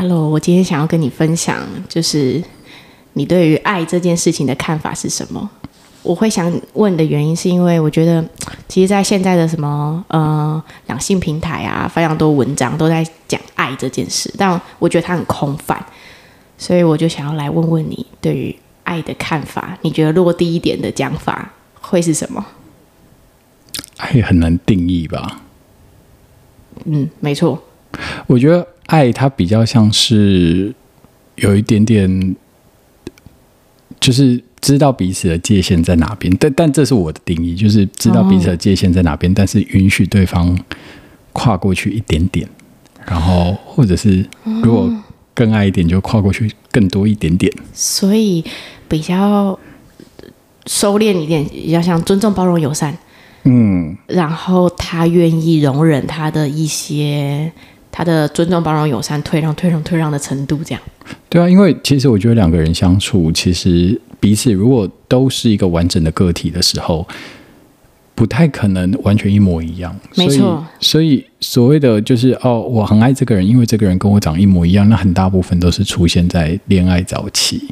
Hello，我今天想要跟你分享，就是你对于爱这件事情的看法是什么？我会想问的原因，是因为我觉得，其实，在现在的什么呃两性平台啊，非常多文章都在讲爱这件事，但我觉得它很空泛，所以我就想要来问问你对于爱的看法。你觉得落地一点的讲法会是什么？爱很难定义吧？嗯，没错。我觉得爱它比较像是有一点点，就是。知道彼此的界限在哪边，但但这是我的定义，就是知道彼此的界限在哪边，哦、但是允许对方跨过去一点点，然后或者是如果更爱一点，就跨过去更多一点点。所以比较收敛一点，比较像尊重、包容、友善。嗯，然后他愿意容忍他的一些。他的尊重、包容、友善、退让、退让、退让的程度，这样。对啊，因为其实我觉得两个人相处，其实彼此如果都是一个完整的个体的时候，不太可能完全一模一样。没错。所以所谓的就是哦，我很爱这个人，因为这个人跟我长一模一样，那很大部分都是出现在恋爱早期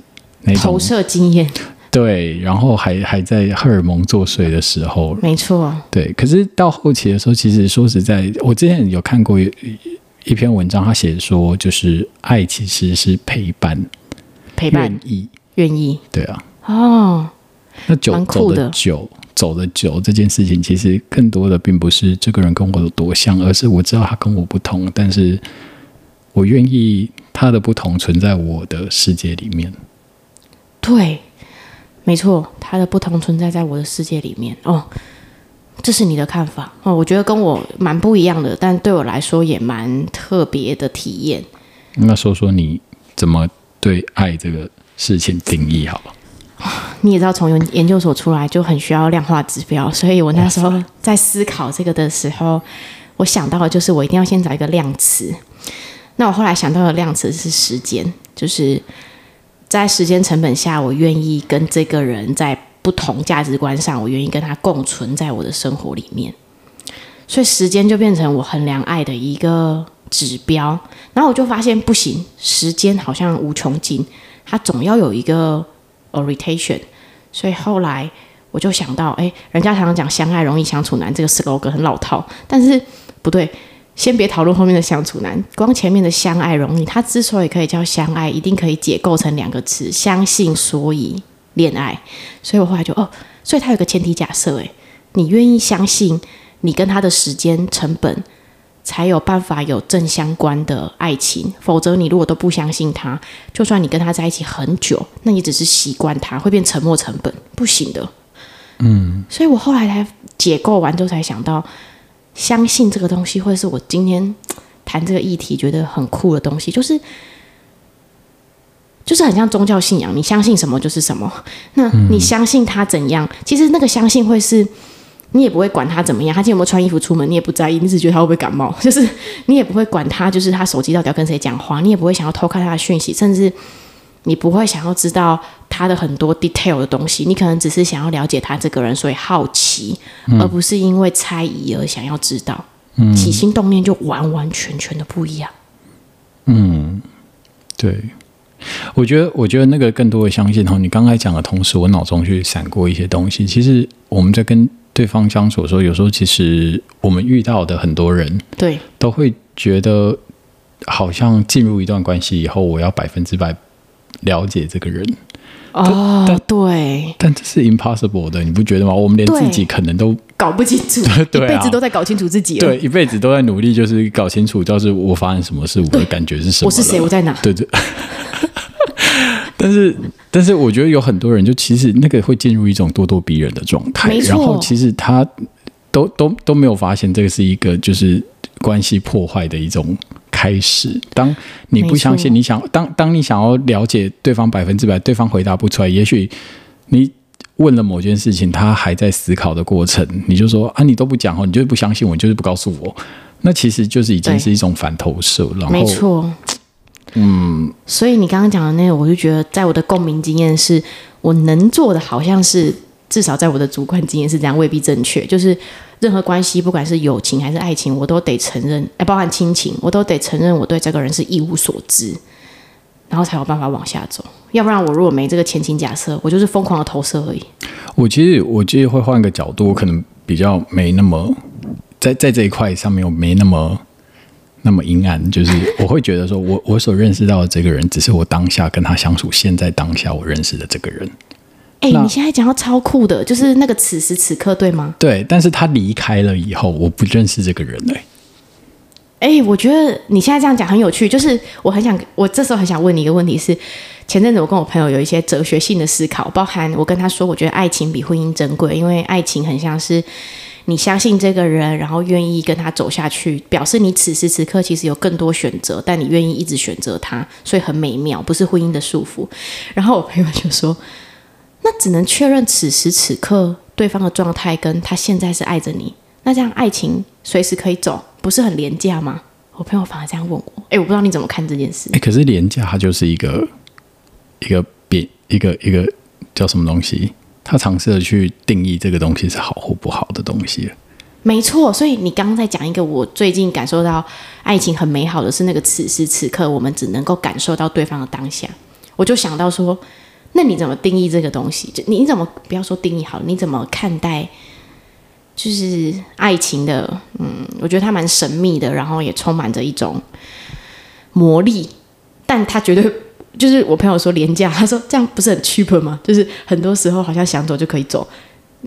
那种投射经验。对，然后还还在荷尔蒙作祟的时候。没错。对，可是到后期的时候，其实说实在，我之前有看过。一篇文章，他写说，就是爱其实是陪伴，陪伴，愿意，愿意，对啊，哦，那久走的久，走的久这件事情，其实更多的并不是这个人跟我有多像，而是我知道他跟我不同，但是我愿意他的不同存在我的世界里面。对，没错，他的不同存在在我的世界里面。哦。这是你的看法哦，我觉得跟我蛮不一样的，但对我来说也蛮特别的体验。那说说你怎么对爱这个事情定义好了？你也知道，从研究所出来就很需要量化指标，所以我那时候在思考这个的时候，我想到的就是我一定要先找一个量词。那我后来想到的量词是时间，就是在时间成本下，我愿意跟这个人在。不同价值观上，我愿意跟他共存在我的生活里面，所以时间就变成我衡量爱的一个指标。然后我就发现不行，时间好像无穷尽，它总要有一个 orientation。所以后来我就想到，哎，人家常常讲相爱容易相处难，这个 slogan 很老套，但是不对，先别讨论后面的相处难，光前面的相爱容易，它之所以可以叫相爱，一定可以解构成两个词：相信，所以。恋爱，所以我后来就哦，所以他有个前提假设，诶，你愿意相信你跟他的时间成本，才有办法有正相关的爱情，否则你如果都不相信他，就算你跟他在一起很久，那你只是习惯他，会变沉没成本，不行的。嗯，所以我后来才解构完之后才想到，相信这个东西会是我今天谈这个议题觉得很酷的东西，就是。就是很像宗教信仰，你相信什么就是什么。那你相信他怎样？嗯、其实那个相信会是，你也不会管他怎么样。他今天有没有穿衣服出门，你也不在意，你只觉得他会不会感冒。就是你也不会管他，就是他手机到底要跟谁讲话，你也不会想要偷看他的讯息，甚至你不会想要知道他的很多 detail 的东西。你可能只是想要了解他这个人，所以好奇，嗯、而不是因为猜疑而想要知道。嗯、起心动念就完完全全的不一样。嗯，对。我觉得，我觉得那个更多的相信哈，你刚才讲的同时，我脑中去闪过一些东西。其实我们在跟对方相处的时候，有时候其实我们遇到的很多人，对，都会觉得好像进入一段关系以后，我要百分之百了解这个人。哦，对，但这是 impossible 的，你不觉得吗？我们连自己可能都搞不清楚，对啊，一辈子都在搞清楚自己，对，一辈子都在努力，就是搞清楚，就是我发生什么事，我的感觉是什么，我是谁，我在哪？对对。但是，但是，我觉得有很多人就其实那个会进入一种咄咄逼人的状态，然后其实他都都都没有发现这个是一个就是关系破坏的一种开始。当你不相信，你想当当你想要了解对方百分之百，对方回答不出来，也许你问了某件事情，他还在思考的过程，你就说啊，你都不讲哦，你就是不相信我，你就是不告诉我，那其实就是已经是一种反投射，然后没错。嗯，所以你刚刚讲的那个，我就觉得，在我的共鸣经验是，我能做的好像是至少在我的主观经验是这样，未必正确。就是任何关系，不管是友情还是爱情，我都得承认，哎，包含亲情，我都得承认我对这个人是一无所知，然后才有办法往下走。要不然，我如果没这个前情假设，我就是疯狂的投射而已。我其实，我其实会换个角度，我可能比较没那么在在这一块上面，我没那么。那么阴暗，就是我会觉得说我，我我所认识到的这个人，只是我当下跟他相处，现在当下我认识的这个人。哎、欸，你现在讲到超酷的，就是那个此时此刻，对吗？对，但是他离开了以后，我不认识这个人了。哎、欸，我觉得你现在这样讲很有趣，就是我很想，我这时候很想问你一个问题是：前阵子我跟我朋友有一些哲学性的思考，包含我跟他说，我觉得爱情比婚姻珍贵，因为爱情很像是。你相信这个人，然后愿意跟他走下去，表示你此时此刻其实有更多选择，但你愿意一直选择他，所以很美妙，不是婚姻的束缚。然后我朋友就说：“那只能确认此时此刻对方的状态，跟他现在是爱着你，那这样爱情随时可以走，不是很廉价吗？”我朋友反而这样问我：“哎，我不知道你怎么看这件事。”哎，可是廉价它就是一个一个别一个一个叫什么东西？他尝试着去定义这个东西是好或不好的东西。没错，所以你刚刚在讲一个我最近感受到爱情很美好的是那个此时此刻，我们只能够感受到对方的当下。我就想到说，那你怎么定义这个东西？就你怎么不要说定义好了，你怎么看待就是爱情的？嗯，我觉得它蛮神秘的，然后也充满着一种魔力，但它绝对。就是我朋友说廉价，他说这样不是很 cheap 吗？就是很多时候好像想走就可以走。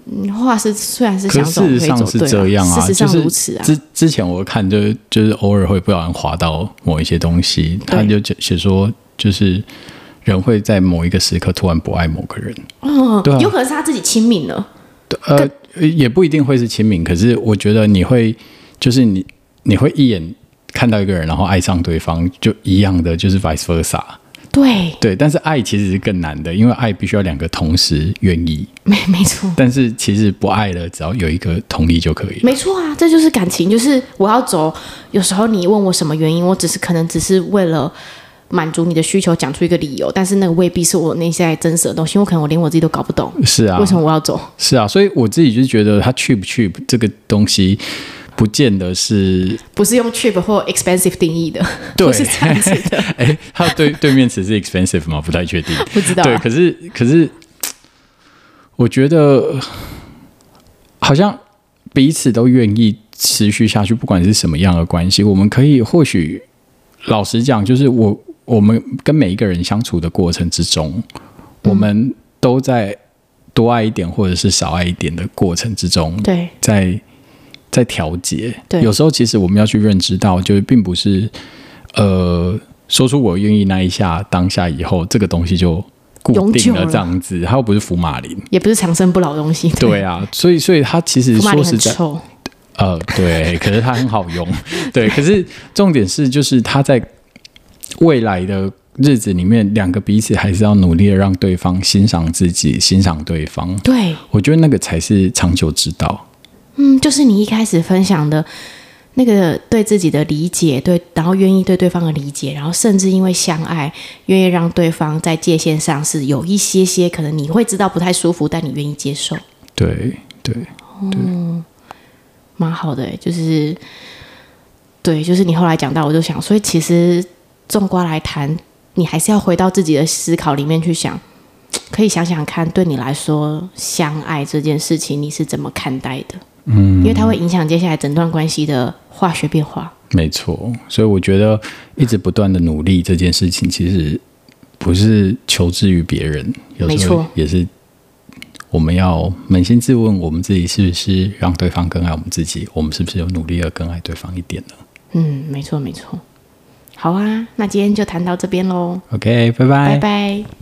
嗯，话是虽然是想走可以走，事实上是这样啊，事实上如此啊。之之前我看就就是偶尔会不小心滑到某一些东西，他就写说就是人会在某一个时刻突然不爱某个人。哦，对啊，有可能是他自己亲民了。呃，也不一定会是亲民，可是我觉得你会就是你你会一眼看到一个人，然后爱上对方，就一样的就是 vice versa。对对，但是爱其实是更难的，因为爱必须要两个同时愿意。没没错。但是其实不爱了，只要有一个同意就可以。没错啊，这就是感情，就是我要走。有时候你问我什么原因，我只是可能只是为了满足你的需求，讲出一个理由，但是那个未必是我内在真实的东西。我可能我连我自己都搞不懂。是啊。为什么我要走？是啊，所以我自己就觉得他 cheap cheap 这个东西。不见得是，不是用 cheap 或 expensive 定义的，对，不是这样子的。哎，它对对面词是 expensive 吗？不太确定，不知道、啊。对，可是可是，我觉得好像彼此都愿意持续下去，不管是什么样的关系，我们可以或许老实讲，就是我我们跟每一个人相处的过程之中，嗯、我们都在多爱一点或者是少爱一点的过程之中，对，在。在调节，对，有时候其实我们要去认知到，就是并不是，呃，说出我愿意那一下当下以后，这个东西就固定了这样子，它又不是福马林，也不是长生不老的东西。对，对啊，所以所以它其实说实在，臭。呃，对，可是它很好用，对，可是重点是就是它在未来的日子里面，两个彼此还是要努力的让对方欣赏自己，欣赏对方。对，我觉得那个才是长久之道。嗯，就是你一开始分享的那个对自己的理解，对，然后愿意对对方的理解，然后甚至因为相爱，愿意让对方在界限上是有一些些可能你会知道不太舒服，但你愿意接受。对对，嗯，蛮好的，就是对，就是你后来讲到，我就想，所以其实纵观来谈，你还是要回到自己的思考里面去想，可以想想看，对你来说，相爱这件事情，你是怎么看待的？嗯，因为它会影响接下来整段关系的化学变化。没错，所以我觉得一直不断的努力这件事情，其实不是求之于别人，有时候也是我们要扪心自问，我们自己是不是让对方更爱我们自己？我们是不是有努力的更爱对方一点呢？嗯，没错，没错。好啊，那今天就谈到这边喽。OK，拜拜，拜拜。